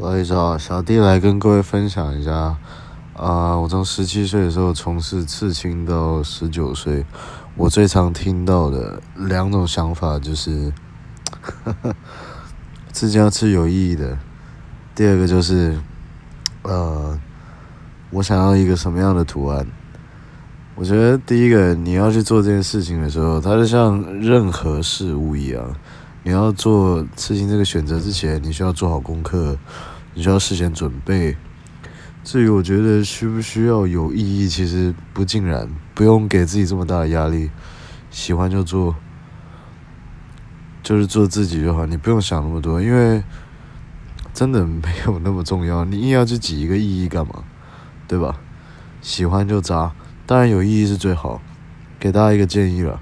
不好意思啊，小弟来跟各位分享一下，啊，我从十七岁的时候从事刺青到十九岁，我最常听到的两种想法就是，刺青要刺有意义的，第二个就是，呃，我想要一个什么样的图案？我觉得第一个你要去做这件事情的时候，它就像任何事物一样。你要做刺青这个选择之前，你需要做好功课，你需要事先准备。至于我觉得需不需要有意义，其实不尽然，不用给自己这么大的压力，喜欢就做，就是做自己就好，你不用想那么多，因为真的没有那么重要。你硬要去挤一个意义干嘛？对吧？喜欢就扎，当然有意义是最好。给大家一个建议了。